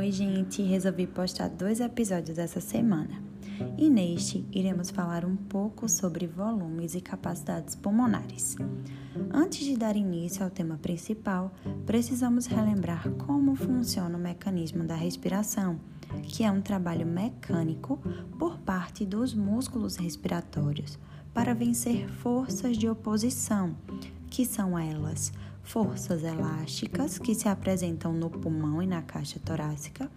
Oi, gente, resolvi postar dois episódios essa semana. E neste iremos falar um pouco sobre volumes e capacidades pulmonares. Antes de dar início ao tema principal, precisamos relembrar como funciona o mecanismo da respiração, que é um trabalho mecânico por parte dos músculos respiratórios para vencer forças de oposição, que são elas forças elásticas que se apresentam no pulmão e na caixa torácica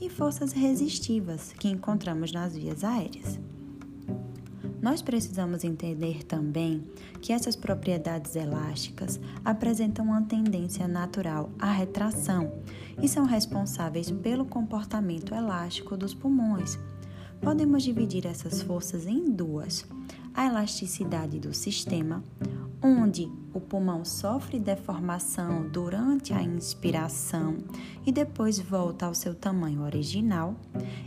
e forças resistivas que encontramos nas vias aéreas. Nós precisamos entender também que essas propriedades elásticas apresentam uma tendência natural à retração e são responsáveis pelo comportamento elástico dos pulmões. Podemos dividir essas forças em duas: a elasticidade do sistema, onde o pulmão sofre deformação durante a inspiração e depois volta ao seu tamanho original,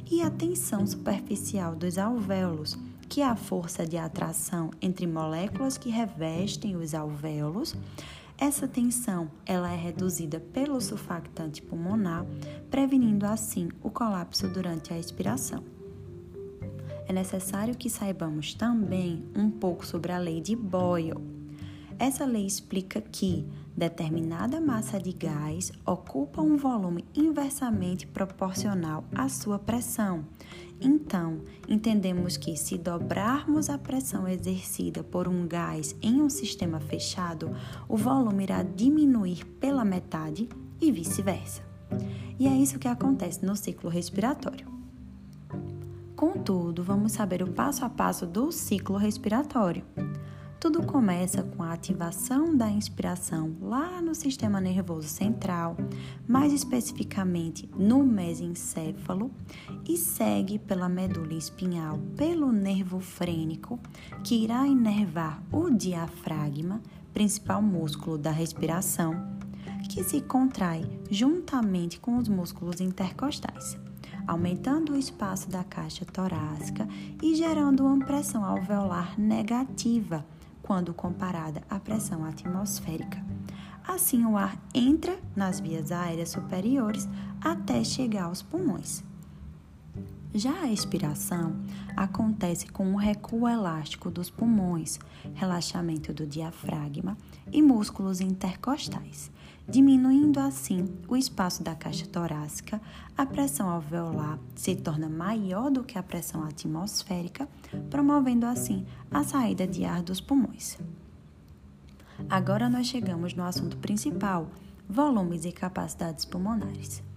e a tensão superficial dos alvéolos, que é a força de atração entre moléculas que revestem os alvéolos. Essa tensão ela é reduzida pelo surfactante pulmonar, prevenindo assim o colapso durante a expiração. É necessário que saibamos também um pouco sobre a lei de Boyle essa lei explica que determinada massa de gás ocupa um volume inversamente proporcional à sua pressão. Então, entendemos que se dobrarmos a pressão exercida por um gás em um sistema fechado, o volume irá diminuir pela metade e vice-versa. E é isso que acontece no ciclo respiratório. Contudo, vamos saber o passo a passo do ciclo respiratório. Tudo começa com a ativação da inspiração lá no sistema nervoso central, mais especificamente no mesencéfalo, e segue pela medula espinhal pelo nervo frênico, que irá inervar o diafragma, principal músculo da respiração, que se contrai juntamente com os músculos intercostais aumentando o espaço da caixa torácica e gerando uma pressão alveolar negativa, quando comparada à pressão atmosférica. Assim, o ar entra nas vias aéreas superiores até chegar aos pulmões. Já a expiração acontece com um recuo elástico dos pulmões, relaxamento do diafragma e músculos intercostais, diminuindo assim o espaço da caixa torácica, a pressão alveolar se torna maior do que a pressão atmosférica, promovendo assim a saída de ar dos pulmões. Agora nós chegamos no assunto principal: volumes e capacidades pulmonares.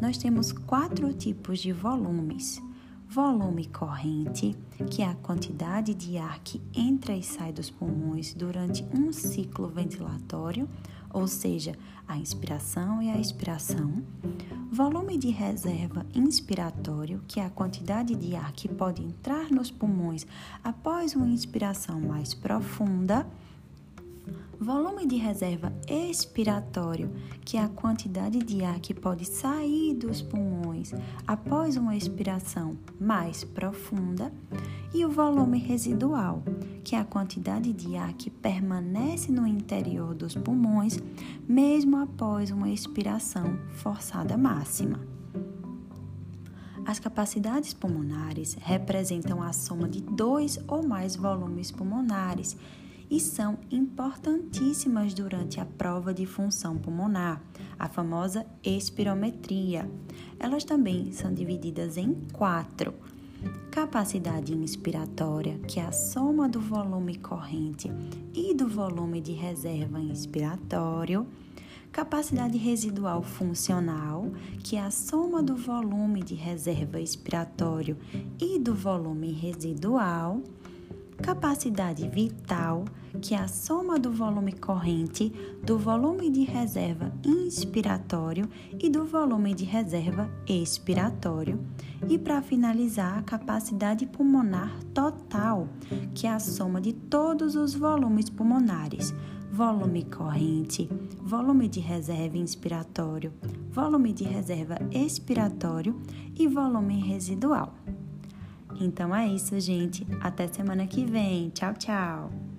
Nós temos quatro tipos de volumes volume corrente, que é a quantidade de ar que entra e sai dos pulmões durante um ciclo ventilatório, ou seja, a inspiração e a expiração. Volume de reserva inspiratório, que é a quantidade de ar que pode entrar nos pulmões após uma inspiração mais profunda Volume de reserva expiratório, que é a quantidade de ar que pode sair dos pulmões após uma expiração mais profunda, e o volume residual, que é a quantidade de ar que permanece no interior dos pulmões mesmo após uma expiração forçada máxima. As capacidades pulmonares representam a soma de dois ou mais volumes pulmonares e são importantíssimas durante a prova de função pulmonar, a famosa espirometria. Elas também são divididas em quatro. Capacidade inspiratória, que é a soma do volume corrente e do volume de reserva inspiratório. Capacidade residual funcional, que é a soma do volume de reserva expiratório e do volume residual. Capacidade vital, que é a soma do volume corrente, do volume de reserva inspiratório e do volume de reserva expiratório. E para finalizar, a capacidade pulmonar total, que é a soma de todos os volumes pulmonares. Volume corrente, volume de reserva inspiratório, volume de reserva expiratório e volume residual. Então é isso, gente. Até semana que vem. Tchau, tchau.